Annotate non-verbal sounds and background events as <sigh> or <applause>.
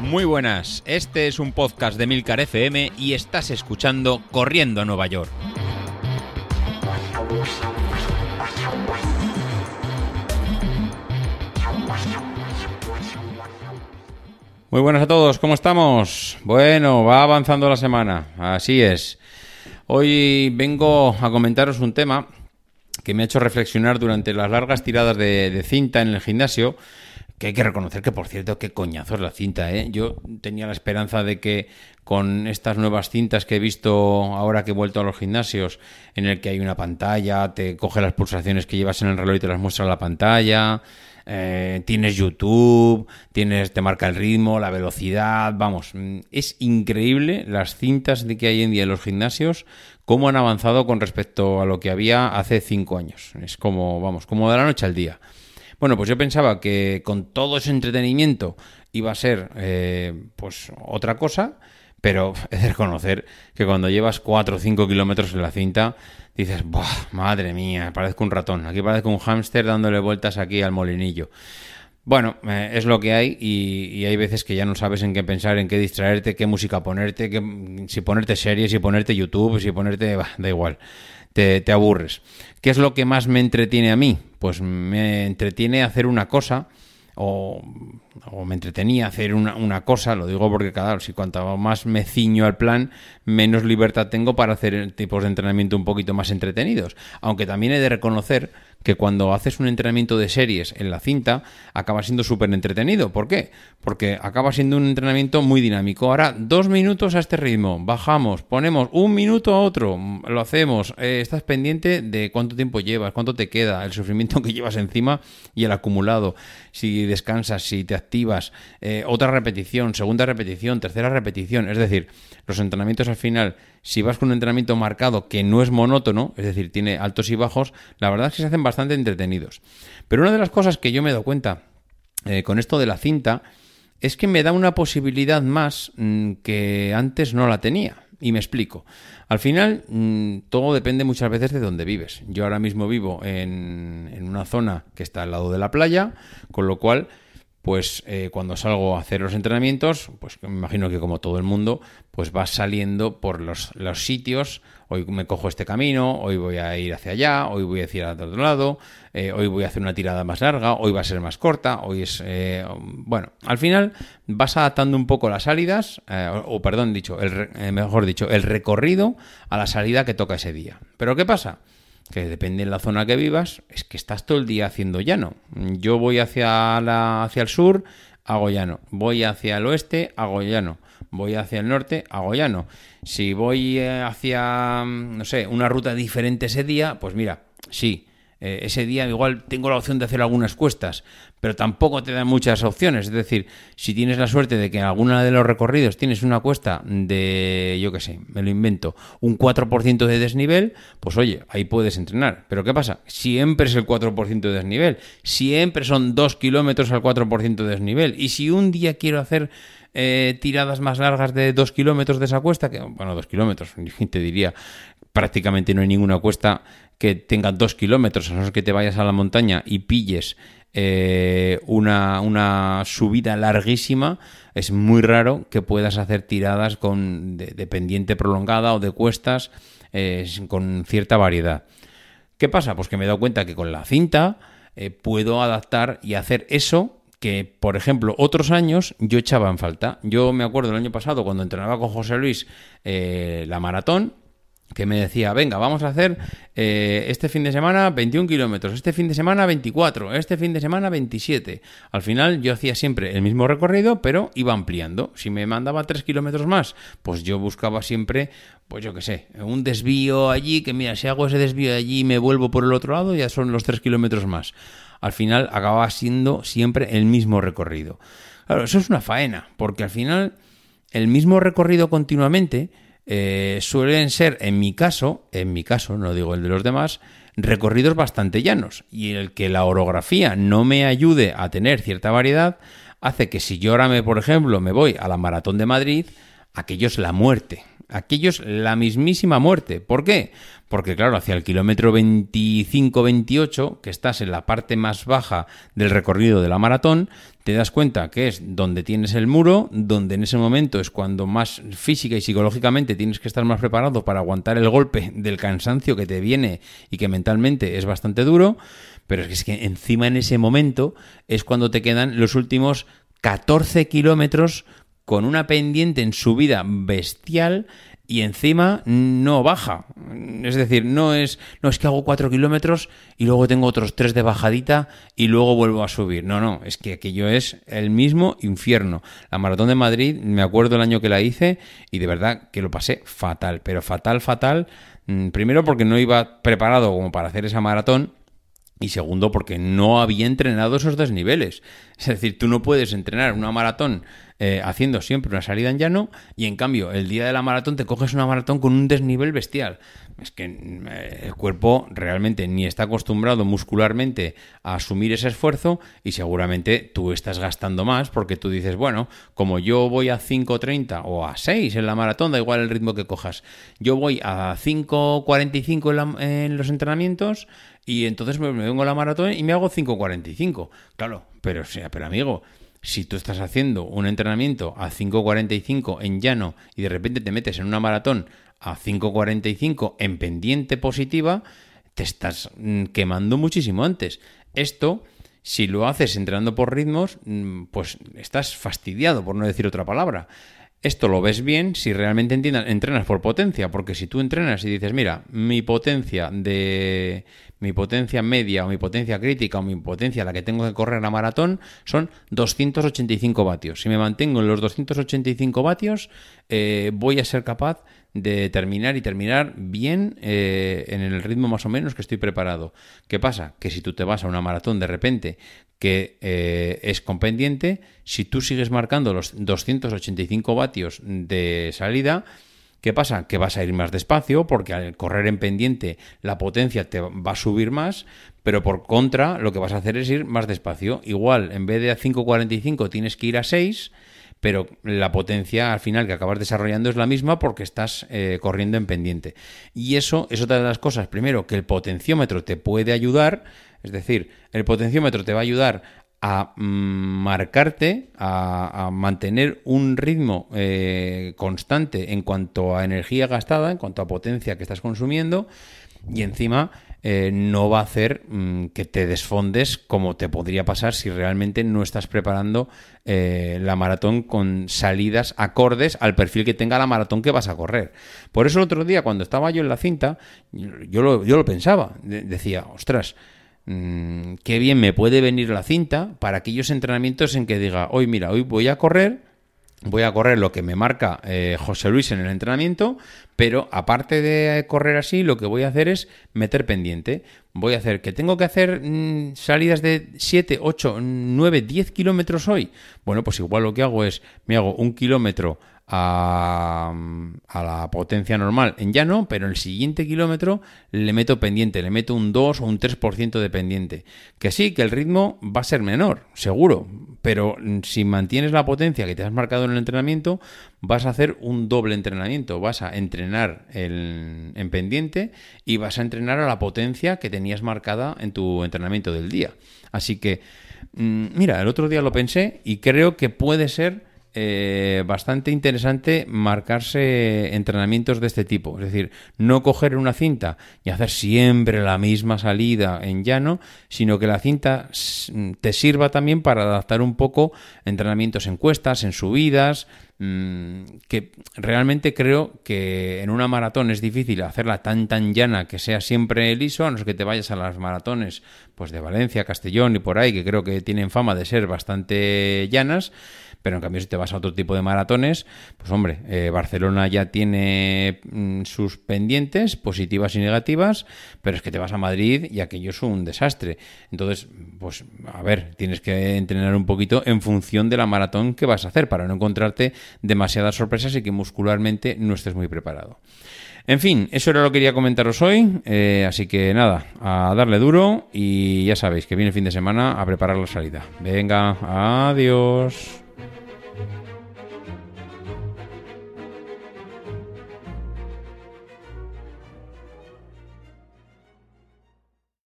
Muy buenas, este es un podcast de Milcar FM y estás escuchando Corriendo a Nueva York. Muy buenas a todos, ¿cómo estamos? Bueno, va avanzando la semana, así es. Hoy vengo a comentaros un tema que me ha hecho reflexionar durante las largas tiradas de, cinta en el gimnasio que hay que reconocer que, por cierto, qué coñazo es la cinta, ¿eh? Yo tenía la esperanza de que con estas nuevas cintas que he visto ahora que he vuelto a los gimnasios, en el que hay una pantalla, te coge las pulsaciones que llevas en el reloj y te las muestra en la pantalla, eh, tienes YouTube, tienes, te marca el ritmo, la velocidad, vamos, mm, es increíble las cintas de que hay en día en los gimnasios, cómo han avanzado con respecto a lo que había hace cinco años. Es como, vamos, como de la noche al día. Bueno, pues yo pensaba que con todo ese entretenimiento iba a ser eh, pues otra cosa, pero <laughs> he de reconocer que cuando llevas 4 o 5 kilómetros en la cinta, dices, madre mía, parezco un ratón, aquí parezco un hámster dándole vueltas aquí al molinillo. Bueno, eh, es lo que hay y, hay veces que ya no sabes en qué pensar, en qué distraerte, qué música ponerte, qué, si ponerte series, si ponerte YouTube, si ponerte... da igual, te, te aburres. ¿Qué es lo que más me entretiene a mí? Pues me entretiene hacer una cosa o, me entretenía hacer una, cosa, lo digo porque cada si cuanto más me ciño al plan, menos libertad tengo para hacer tipos de entrenamiento un poquito más entretenidos. Aunque también he de reconocer que cuando haces un entrenamiento de series en la cinta, acaba siendo súper entretenido. ¿Por qué? Porque acaba siendo un entrenamiento muy dinámico. Ahora, dos minutos a este ritmo, bajamos, ponemos un minuto a otro, lo hacemos, eh, estás pendiente de cuánto tiempo llevas, cuánto te queda, el sufrimiento <laughs> que llevas encima y el acumulado, si descansas, si te activas, eh, otra repetición, segunda repetición, tercera repetición. Es decir, los entrenamientos al final si vas con un entrenamiento marcado que no es monótono, es decir, tiene altos y bajos, la verdad es que se hacen bastante entretenidos. Pero una de las cosas que yo me he dado cuenta eh, con esto de la cinta es que me da una posibilidad más mm, que antes no la tenía. Y me explico. Al final, mm, todo depende muchas veces de dónde vives. Yo ahora mismo vivo en, en una zona que está al lado de la playa, con lo cual pues eh, cuando salgo a hacer los entrenamientos, pues me imagino que como todo el mundo, pues vas saliendo por los, sitios, hoy me cojo este camino, hoy voy a ir hacia allá, hoy voy a ir al otro lado, eh, hoy voy a hacer una tirada más larga, hoy va a ser más corta, hoy es... Eh, bueno, al final vas adaptando un poco las salidas, o, perdón, dicho, el, mejor dicho, el recorrido a la salida que toca ese día. Pero ¿qué pasa? Que depende de la zona que vivas, es que estás todo el día haciendo llano. Yo voy hacia, la, hacia el sur, hago llano. Voy hacia el oeste, hago llano. Voy hacia el norte, hago llano. Si voy eh, hacia, no sé, una ruta diferente ese día, pues mira, sí, eh, ese día igual tengo la opción de hacer algunas cuestas, pero tampoco te dan muchas opciones. Es decir, si tienes la suerte de que en alguna de los recorridos tienes una cuesta de, yo qué sé, me lo invento, un 4% de desnivel, pues oye, ahí puedes entrenar. Pero ¿qué pasa? Siempre es el 4% de desnivel. Siempre son 2 kilómetros al 4% de desnivel. Y si un día quiero hacer eh, tiradas más largas de 2 kilómetros de esa cuesta, que bueno, 2 kilómetros, <laughs> te diría, prácticamente no hay ninguna cuesta que tenga dos kilómetros, a no ser que te vayas a la montaña y pilles eh, una, una, subida larguísima, es muy raro que puedas hacer tiradas con, de, pendiente prolongada o de cuestas eh, con cierta variedad. ¿Qué pasa? Pues que me he dado cuenta que con la cinta eh, puedo adaptar y hacer eso que, por ejemplo, otros años yo echaba en falta. Yo me acuerdo el año pasado cuando entrenaba con José Luis la maratón, que me decía, venga, vamos a hacer eh, este fin de semana 21 kilómetros, este fin de semana 24, este fin de semana 27. Al final yo hacía siempre el mismo recorrido, pero iba ampliando. Si me mandaba 3 kilómetros más, pues yo buscaba siempre, pues yo qué sé, un desvío allí, que mira, si hago ese desvío de allí y me vuelvo por el otro lado, ya son los 3 kilómetros más. Al final acababa siendo siempre el mismo recorrido. Claro, eso es una faena, porque al final el mismo recorrido continuamente eh, suelen ser, en mi caso, en mi caso, no digo el de los demás, recorridos bastante llanos. Y el que la orografía no me ayude a tener cierta variedad, hace que si yo ahora, me, por ejemplo, me voy a la Maratón de Madrid, aquello es la muerte. Aquello es la mismísima muerte. ¿Por qué? Porque claro, hacia el kilómetro 25-28, que estás en la parte más baja del recorrido de la maratón, te das cuenta que es donde tienes el muro, donde en ese momento es cuando más física y psicológicamente tienes que estar más preparado para aguantar el golpe del cansancio que te viene y que mentalmente es bastante duro, pero es que encima en ese momento es cuando te quedan los últimos 14 kilómetros con una pendiente en subida bestial y encima no baja. Es decir, no es, no es que hago 4 kilómetros y luego tengo otros 3 de bajadita y luego vuelvo a subir. No, no, es que aquello es el mismo infierno. La maratón de Madrid, me acuerdo el año que la hice y de verdad que lo pasé fatal, pero fatal, fatal. Mm, primero porque no iba preparado como para hacer esa maratón y segundo, porque no había entrenado esos desniveles. Es decir, tú no puedes entrenar una maratón eh, haciendo siempre una salida en llano y en cambio el día de la maratón te coges una maratón con un desnivel bestial. Es que eh, el cuerpo realmente ni está acostumbrado muscularmente a asumir ese esfuerzo y seguramente tú estás gastando más porque tú dices, bueno, como yo voy a 5.30 o a 6 en la maratón, da igual el ritmo que cojas, yo voy a 5.45 en, en los entrenamientos y entonces me, vengo a la maratón y me hago 5.45. Claro, pero, sea, pero amigo, si tú estás haciendo un entrenamiento a 5.45 en llano y de repente te metes en una maratón a 5.45 en pendiente positiva, te estás mm, quemando muchísimo antes. Esto, si lo haces entrenando por ritmos, mm, pues estás fastidiado, por no decir otra palabra. Esto lo ves bien si realmente entrenas por potencia, porque si tú entrenas y dices, mira, mi potencia de mi potencia media o mi potencia crítica o mi potencia la que tengo que correr a maratón son 285 vatios. Si me mantengo en los 285 vatios, eh, voy a ser capaz de terminar y terminar bien eh, en el ritmo más o menos que estoy preparado. ¿Qué pasa? Que si tú te vas a una maratón de repente que eh, es con pendiente, si tú sigues marcando los 285 vatios de salida, ¿Qué pasa? Que vas a ir más despacio porque al correr en pendiente la potencia te va a subir más, pero por contra lo que vas a hacer es ir más despacio. Igual, en vez de a 5.45 tienes que ir a 6, pero la potencia al final que acabas desarrollando es la misma porque estás eh, corriendo en pendiente. Y eso es otra de las cosas. Primero, que el potenciómetro te puede ayudar, es decir, el potenciómetro te va a ayudar a mm, marcarte, a, mantener un ritmo eh, constante en cuanto a energía gastada, en cuanto a potencia que estás consumiendo, y encima eh, no va a hacer mm, que te desfondes como te podría pasar si realmente no estás preparando eh, la maratón con salidas acordes al perfil que tenga la maratón que vas a correr. Por eso el otro día, cuando estaba yo en la cinta, yo lo, yo lo pensaba, decía, ostras, Mm, qué bien me puede venir la cinta para aquellos entrenamientos en que diga, hoy mira, hoy voy a correr, voy a correr lo que me marca eh, José Luis en el entrenamiento, pero aparte de correr así, lo que voy a hacer es meter pendiente. Voy a hacer que tengo que hacer mm, salidas de 7, 8, 9, 10 kilómetros hoy. Bueno, pues igual lo que hago es, me hago un kilómetro a, la potencia normal en llano, pero el siguiente kilómetro le meto pendiente, le meto un 2 o un 3% de pendiente. Que sí, que el ritmo va a ser menor, seguro, pero si mantienes la potencia que te has marcado en el entrenamiento, vas a hacer un doble entrenamiento. Vas a entrenar en pendiente y vas a entrenar a la potencia que tenías marcada en tu entrenamiento del día. Así que, mm, mira, el otro día lo pensé y creo que puede ser eh, bastante interesante marcarse entrenamientos de este tipo. Es decir, no coger una cinta y hacer siempre la misma salida en llano, sino que la cinta te sirva también para adaptar un poco entrenamientos en cuestas, en subidas, mm, que realmente creo que en una maratón es difícil hacerla tan tan llana que sea siempre liso, a no ser que te vayas a las maratones pues de Valencia, Castellón y por ahí, que creo que tienen fama de ser bastante llanas. Pero en cambio, si te vas a otro tipo de maratones, pues hombre, eh, Barcelona ya tiene mm, sus pendientes positivas y negativas, pero es que te vas a Madrid y aquello es un desastre. Entonces, pues a ver, tienes que entrenar un poquito en función de la maratón que vas a hacer para no encontrarte demasiadas sorpresas y que muscularmente no estés muy preparado. En fin, eso era lo que quería comentaros hoy. Eh, así que nada, a darle duro y ya sabéis que viene el fin de semana a preparar la salida. Venga, adiós.